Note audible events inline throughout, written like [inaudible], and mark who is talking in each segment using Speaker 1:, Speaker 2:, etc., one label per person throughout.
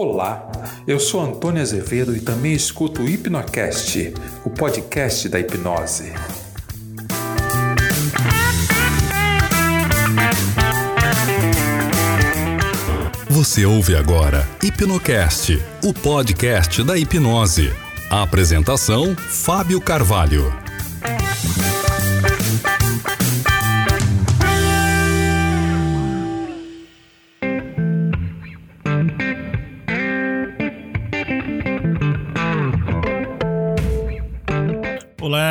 Speaker 1: Olá, eu sou Antônio Azevedo e também escuto o Hipnocast, o podcast da hipnose.
Speaker 2: Você ouve agora Hipnocast, o podcast da hipnose. A apresentação: Fábio Carvalho.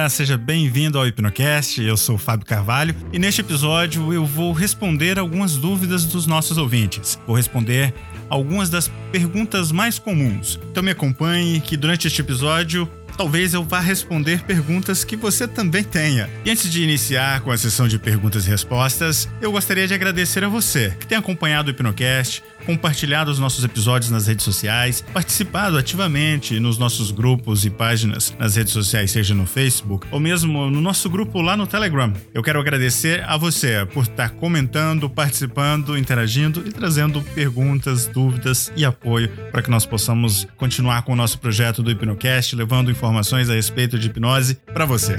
Speaker 3: Olá, seja bem-vindo ao Hipnocast. Eu sou o Fábio Carvalho e neste episódio eu vou responder algumas dúvidas dos nossos ouvintes. Vou responder algumas das perguntas mais comuns. Então me acompanhe que durante este episódio talvez eu vá responder perguntas que você também tenha. E antes de iniciar com a sessão de perguntas e respostas, eu gostaria de agradecer a você que tem acompanhado o Hipnocast, compartilhado os nossos episódios nas redes sociais, participado ativamente nos nossos grupos e páginas nas redes sociais, seja no Facebook ou mesmo no nosso grupo lá no Telegram. Eu quero agradecer a você por estar comentando, participando, interagindo e trazendo perguntas, dúvidas e apoio para que nós possamos continuar com o nosso projeto do Hipnocast, levando informações a respeito de hipnose para você.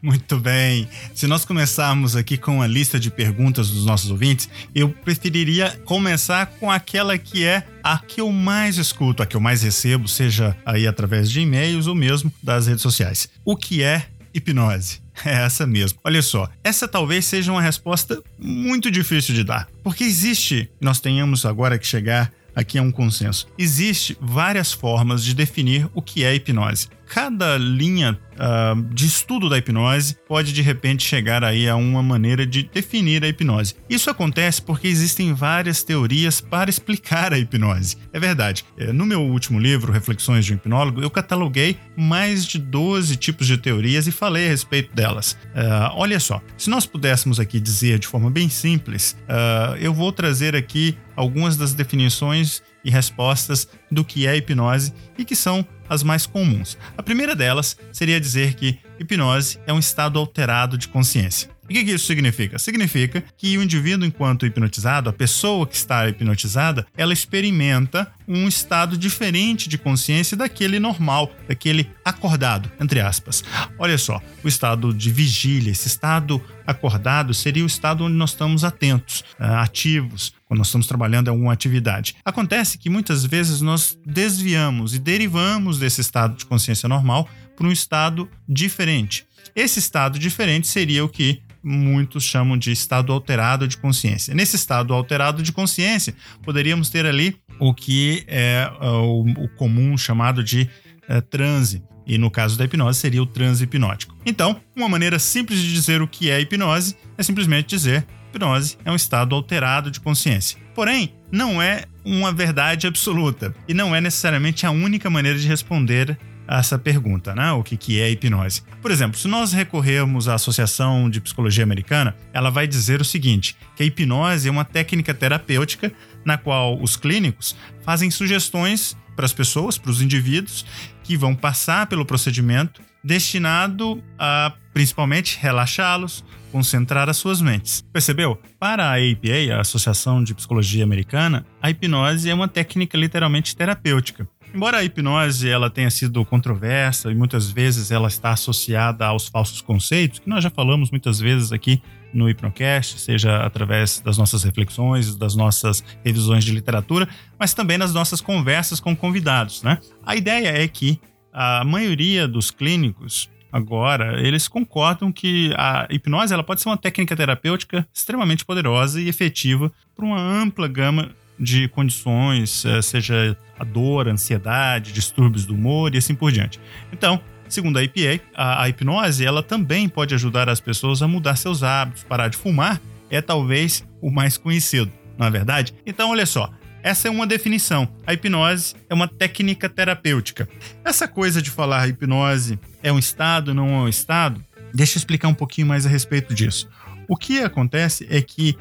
Speaker 3: Muito bem. Se nós começarmos aqui com a lista de perguntas dos nossos ouvintes, eu preferiria começar com aquela que é a que eu mais escuto, a que eu mais recebo, seja aí através de e-mails ou mesmo das redes sociais. O que é hipnose? [laughs] É essa mesmo. Olha só, essa talvez seja uma resposta muito difícil de dar, porque existe, nós tenhamos agora que chegar aqui a um consenso. Existe várias formas de definir o que é hipnose cada linha uh, de estudo da hipnose pode de repente chegar aí a uma maneira de definir a hipnose. Isso acontece porque existem várias teorias para explicar a hipnose. É verdade. É, no meu último livro, Reflexões de um Hipnólogo, eu cataloguei mais de 12 tipos de teorias e falei a respeito delas. Uh, olha só, se nós pudéssemos aqui dizer de forma bem simples, uh, eu vou trazer aqui algumas das definições e respostas do que é hipnose e que são as mais comuns. A primeira delas seria dizer que hipnose é um estado alterado de consciência. O que, que isso significa? Significa que o indivíduo, enquanto hipnotizado, a pessoa que está hipnotizada, ela experimenta um estado diferente de consciência daquele normal, daquele acordado, entre aspas. Olha só, o estado de vigília, esse estado acordado seria o estado onde nós estamos atentos, ah, ativos, quando nós estamos trabalhando em alguma atividade. Acontece que muitas vezes nós desviamos e derivamos desse estado de consciência normal para um estado diferente. Esse estado diferente seria o que muitos chamam de estado alterado de consciência. Nesse estado alterado de consciência, poderíamos ter ali o que é o, o, comum chamado de uh, transe. E no caso da hipnose, seria o transe hipnótico. Então, uma maneira simples de dizer o que é hipnose é simplesmente dizer hipnose é um estado alterado de consciência. Porém, não é uma verdade absoluta e não é necessariamente a única maneira de responder essa pergunta, né? O que, que é hipnose? Por exemplo, se nós recorrermos à Associação de Psicologia Americana, ela vai dizer o seguinte: que a hipnose é uma técnica terapêutica na qual os clínicos fazem sugestões para as pessoas, para os indivíduos que vão passar pelo procedimento destinado a principalmente relaxá-los, concentrar as suas mentes. Percebeu? Para a APA, a Associação de Psicologia Americana, a hipnose é uma técnica literalmente terapêutica. Embora a hipnose ela tenha sido controversa e muitas vezes ela está associada aos falsos conceitos, que nós já falamos muitas vezes aqui no Hipnocast, seja através das nossas reflexões, das nossas revisões de literatura, mas também nas nossas conversas com convidados, né? A ideia é que a maioria dos clínicos agora, eles concordam que a hipnose ela pode ser uma técnica terapêutica extremamente poderosa e efetiva para uma ampla gama de condições, eh, seja a dor, a ansiedade, distúrbios do humor e assim por diante. Então, segundo a IPA, a, a hipnose ela também pode ajudar as pessoas a mudar seus hábitos, parar de fumar, é talvez o mais conhecido, não é verdade? Então, olha só, essa é uma definição. A hipnose é uma técnica terapêutica. Essa coisa de falar hipnose é um estado, não é um estado, deixa eu explicar um pouquinho mais a respeito disso. O que acontece é que,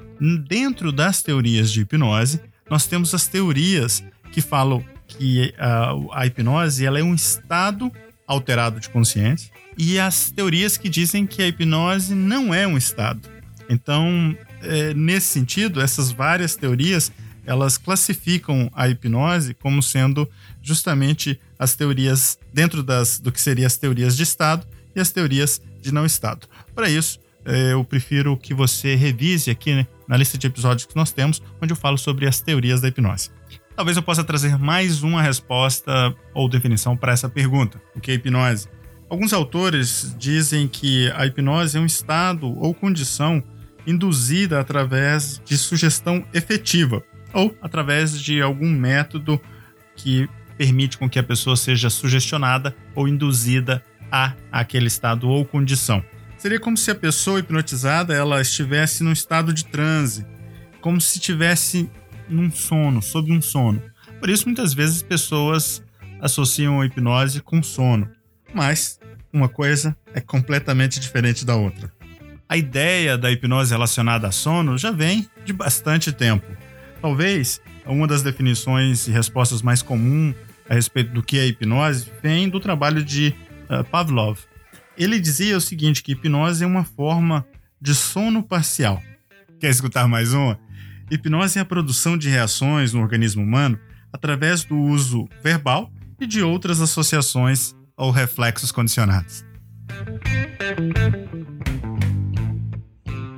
Speaker 3: dentro das teorias de hipnose, nós temos as teorias que falam que a, a hipnose ela é um estado alterado de consciência e as teorias que dizem que a hipnose não é um estado. Então, é, nesse sentido, essas várias teorias elas classificam a hipnose como sendo justamente as teorias dentro das, do que seriam as teorias de estado e as teorias de não estado. Para isso, eh, eu prefiro que você revise aqui né, na lista de episódios que nós temos, onde eu falo sobre as teorias da hipnose. Talvez eu possa trazer mais uma resposta ou definição para essa pergunta: o que é hipnose? Alguns autores dizem que a hipnose é um estado ou condição induzida através de sugestão efetiva ou através de algum método que permite com que a pessoa seja sugestionada ou induzida a aquele estado ou condição. Seria como se a pessoa hipnotizada ela estivesse num estado de transe, como se estivesse num sono, sob um sono. Por isso muitas vezes pessoas associam a hipnose com sono, mas uma coisa é completamente diferente da outra. A ideia da hipnose relacionada a sono já vem de bastante tempo. Talvez uma das definições e respostas mais comuns a respeito do que é hipnose vem do trabalho de uh, Pavlov. Ele dizia o seguinte, que hipnose é uma forma de sono parcial. Quer escutar mais uma? Hipnose é a produção de reações no organismo humano através do uso verbal e de outras associações ou reflexos condicionados.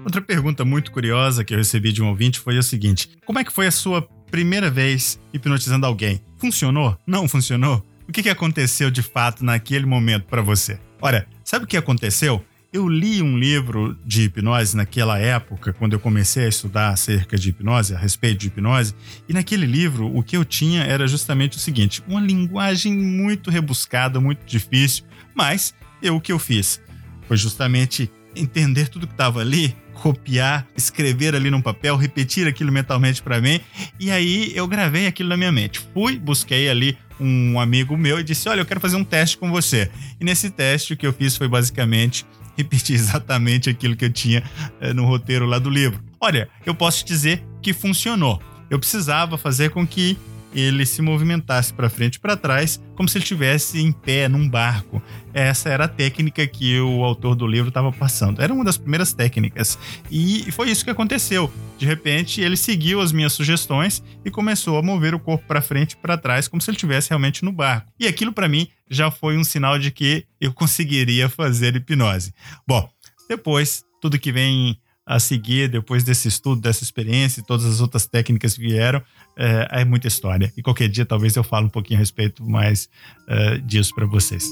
Speaker 3: Outra pergunta muito curiosa que eu recebi de um ouvinte foi o seguinte: Como é que foi a sua primeira vez hipnotizando alguém? Funcionou? Não funcionou? O que, que aconteceu de fato naquele momento para você? Olha, sabe o que aconteceu? Eu li um livro de hipnose naquela época, quando eu comecei a estudar acerca de hipnose, a respeito de hipnose, e naquele livro o que eu tinha era justamente o seguinte: uma linguagem muito rebuscada, muito difícil, mas eu o que eu fiz foi justamente entender tudo que estava ali, copiar, escrever ali num papel, repetir aquilo mentalmente para mim, e aí eu gravei aquilo na minha mente. Fui, busquei ali um amigo meu e disse: Olha, eu quero fazer um teste com você. E nesse teste o que eu fiz foi basicamente repetir exatamente aquilo que eu tinha é, no roteiro lá do livro. Olha, eu posso te dizer que funcionou. Eu precisava fazer com que ele se movimentasse para frente e para trás, como se ele estivesse em pé num barco. Essa era a técnica que o autor do livro estava passando. Era uma das primeiras técnicas. E foi isso que aconteceu. De repente, ele seguiu as minhas sugestões e começou a mover o corpo para frente e para trás, como se ele estivesse realmente no barco. E aquilo para mim já foi um sinal de que eu [laughs] conseguiria fazer hipnose. Bom, depois, tudo que vem a seguir, depois desse estudo, dessa experiência e todas as outras técnicas que vieram, é, é muita história. E qualquer dia talvez eu fale um pouquinho a respeito mais é, disso para vocês.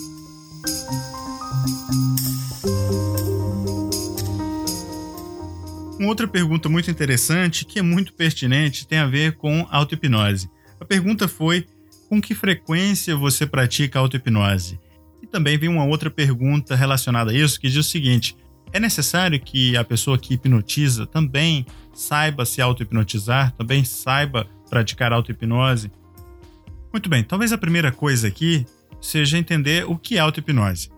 Speaker 3: Uma outra pergunta muito interessante, que é muito pertinente, tem a ver com auto-hipnose. A pergunta foi: com que frequência você pratica auto-hipnose? E também vem uma outra pergunta relacionada a isso, que diz o seguinte: é necessário que a pessoa que hipnotiza também saiba se auto-hipnotizar, também saiba praticar auto-hipnose? Muito bem, talvez a primeira coisa aqui seja entender o que é auto-hipnose.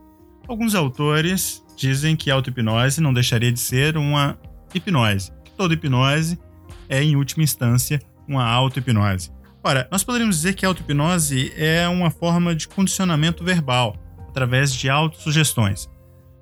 Speaker 3: Alguns autores dizem que auto-hipnose não deixaria de ser uma hipnose. Toda hipnose é, em última instância, uma auto-hipnose. Ora, nós poderíamos dizer que auto-hipnose é uma forma de condicionamento verbal, através de autossugestões.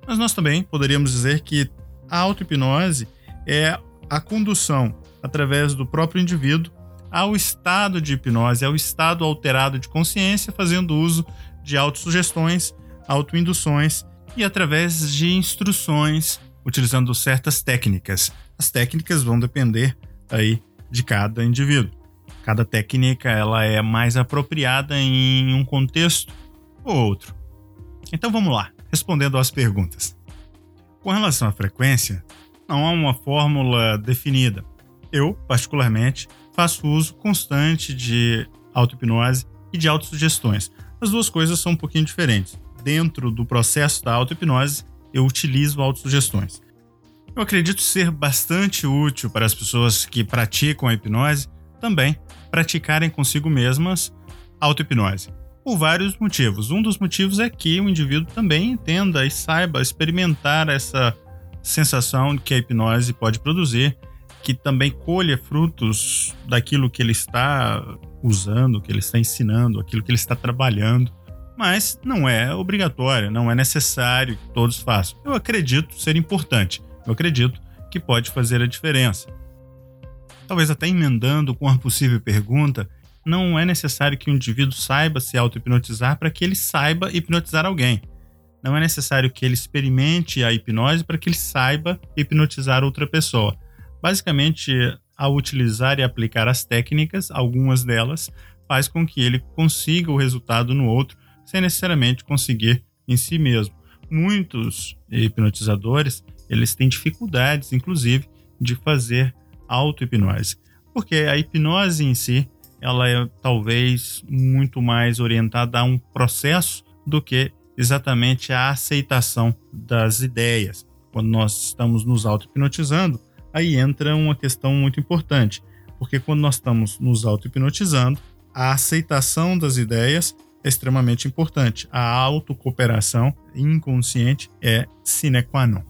Speaker 3: Mas nós também poderíamos dizer que a auto-hipnose é a condução através do próprio indivíduo ao estado de hipnose, ao estado alterado de consciência, fazendo uso de autossugestões, autoinduções e através de instruções, utilizando certas técnicas. As técnicas vão depender aí de cada indivíduo. Cada técnica ela é mais apropriada em um contexto ou outro. Então vamos lá respondendo às perguntas. Com relação à frequência, não há uma fórmula definida. Eu, particularmente, faço uso constante de auto-hipnose e de autossugestões. As duas coisas são um pouquinho diferentes. Dentro do processo da auto-hipnose, eu utilizo autossugestões. Eu acredito ser bastante útil para as pessoas que praticam a hipnose também praticarem consigo mesmas auto-hipnose por vários motivos. Um dos motivos é que o indivíduo também entenda e saiba experimentar essa sensação que a hipnose pode produzir, que também colha frutos daquilo que ele está usando, que ele está ensinando, aquilo que ele está trabalhando. Mas não é obrigatório, não é necessário que todos façam. Eu acredito ser importante, eu acredito que pode fazer a diferença. talvez até emendando com uma possível pergunta, não é necessário que o indivíduo saiba se auto-hipnotizar para que ele saiba hipnotizar alguém. Não é necessário que ele experimente a hipnose para que ele saiba hipnotizar outra pessoa. Basicamente, ao utilizar e aplicar as técnicas, algumas delas, faz com que ele consiga o resultado no outro, sem necessariamente conseguir em si mesmo. Muitos hipnotizadores, eles têm dificuldades, inclusive, de fazer auto-hipnose. Porque a hipnose em si, ela é talvez muito mais orientada a um processo do que exatamente a aceitação das ideias. Quando nós estamos nos auto-hipnotizando, aí entra uma questão muito importante, porque quando nós estamos nos auto-hipnotizando, a aceitação das ideias é extremamente importante. A autocooperação inconsciente é sine qua non.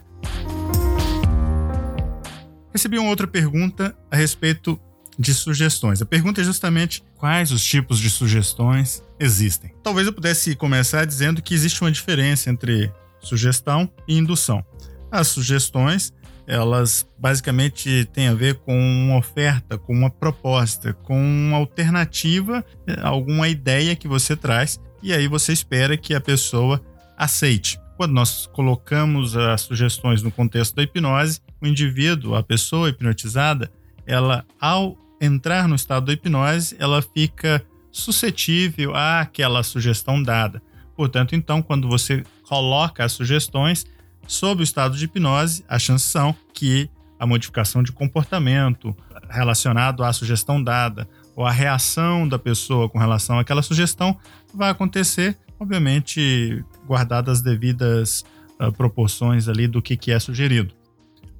Speaker 3: Recebi uma outra pergunta a respeito de sugestões. A pergunta é justamente quais os tipos de sugestões existem. Talvez eu pudesse começar dizendo que existe uma diferença entre sugestão e indução. As sugestões, elas basicamente têm a ver com uma oferta, com uma proposta, com uma alternativa, alguma ideia que você traz e aí você espera que a pessoa aceite. Quando nós colocamos as sugestões no contexto da hipnose, o indivíduo, a pessoa hipnotizada, ela ao entrar no estado da hipnose, ela fica suscetível àquela sugestão dada. Portanto, então, quando você coloca as sugestões sob o estado de hipnose, a chance são que a modificação de comportamento relacionado à sugestão dada ou a reação da pessoa com relação àquela sugestão vai acontecer, obviamente, guardadas as devidas uh, proporções ali do que, que é sugerido.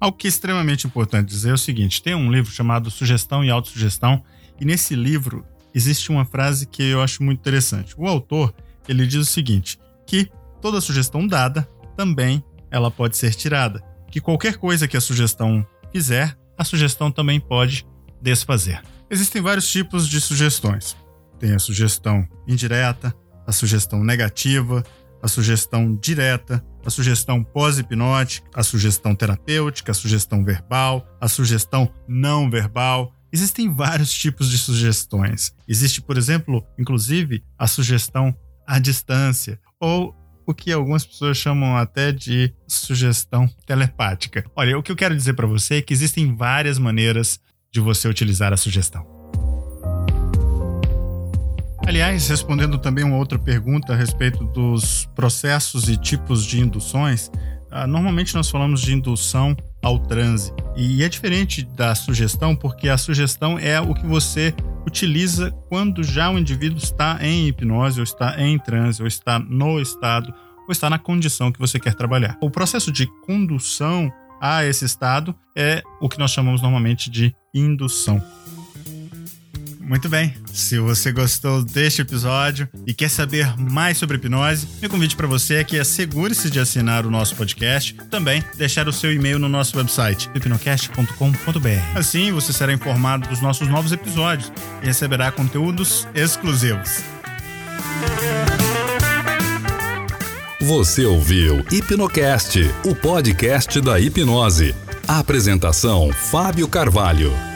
Speaker 3: Algo que é extremamente importante dizer é o seguinte: tem um livro chamado Sugestão e Autossugestão, e nesse livro existe uma frase que eu acho muito interessante. O autor ele diz o seguinte: que toda sugestão dada também ela pode ser tirada, que qualquer coisa que a sugestão fizer, a sugestão também pode desfazer. Existem vários tipos de sugestões. Tem a sugestão indireta, a sugestão negativa, a sugestão direta, a sugestão pós-hipnótica, a sugestão terapêutica, a sugestão verbal, a sugestão não verbal. Existem vários tipos de sugestões. Existe, por exemplo, inclusive, a sugestão à distância, ou o que algumas pessoas chamam até de sugestão telepática. Olha, o que eu quero dizer para você é que existem várias maneiras de você utilizar a sugestão. Aliás, respondendo também uma outra pergunta a respeito dos processos e tipos de induções, ah, normalmente nós falamos de indução ao transe. E é diferente da sugestão, porque a sugestão é o que você utiliza quando já o indivíduo está em hipnose, ou está em transe, ou está no estado, ou está na condição que você quer trabalhar. O processo de condução a esse estado é o que nós chamamos normalmente de indução. Muito bem. Se você gostou deste episódio e quer saber mais sobre hipnose, meu convite para você é que assegure-se de assinar o nosso podcast, também deixar o seu e-mail no nosso website hipnocast.com.br. Assim, você será informado dos nossos novos episódios e receberá conteúdos exclusivos.
Speaker 2: Você ouviu Hipnocast, o podcast da hipnose. A apresentação Fábio Carvalho.